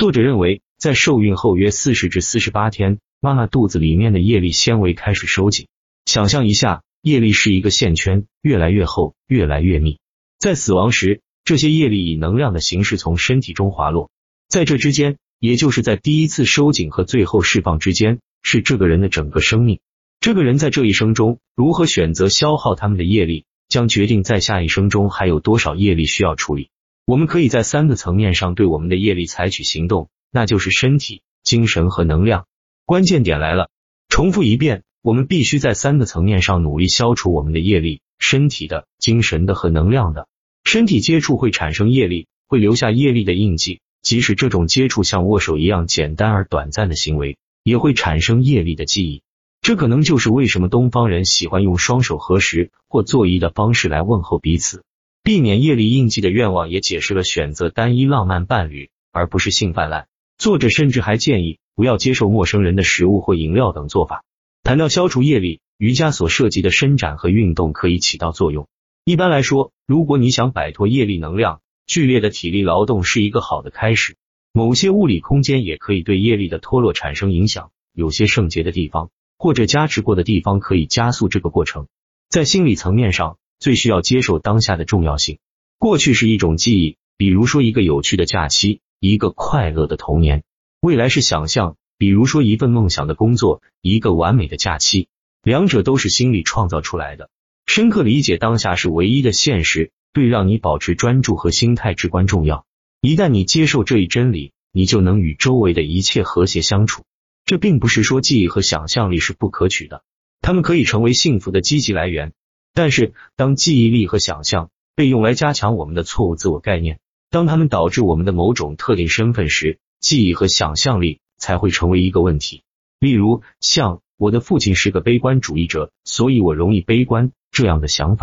作者认为，在受孕后约四十至四十八天，妈妈肚子里面的叶粒纤维开始收紧。想象一下，叶粒是一个线圈，越来越厚，越来越密。在死亡时，这些叶粒以能量的形式从身体中滑落。在这之间，也就是在第一次收紧和最后释放之间，是这个人的整个生命。这个人在这一生中如何选择消耗他们的业力，将决定在下一生中还有多少业力需要处理。我们可以在三个层面上对我们的业力采取行动，那就是身体、精神和能量。关键点来了，重复一遍，我们必须在三个层面上努力消除我们的业力：身体的、精神的和能量的。身体接触会产生业力，会留下业力的印记，即使这种接触像握手一样简单而短暂的行为，也会产生业力的记忆。这可能就是为什么东方人喜欢用双手合十或作揖的方式来问候彼此，避免业力印记的愿望，也解释了选择单一浪漫伴侣而不是性泛滥。作者甚至还建议不要接受陌生人的食物或饮料等做法。谈到消除业力，瑜伽所涉及的伸展和运动可以起到作用。一般来说，如果你想摆脱业力能量，剧烈的体力劳动是一个好的开始。某些物理空间也可以对业力的脱落产生影响，有些圣洁的地方。或者加持过的地方可以加速这个过程。在心理层面上，最需要接受当下的重要性。过去是一种记忆，比如说一个有趣的假期，一个快乐的童年；未来是想象，比如说一份梦想的工作，一个完美的假期。两者都是心理创造出来的。深刻理解当下是唯一的现实，对让你保持专注和心态至关重要。一旦你接受这一真理，你就能与周围的一切和谐相处。这并不是说记忆和想象力是不可取的，它们可以成为幸福的积极来源。但是，当记忆力和想象被用来加强我们的错误自我概念，当他们导致我们的某种特定身份时，记忆和想象力才会成为一个问题。例如，像“我的父亲是个悲观主义者，所以我容易悲观”这样的想法。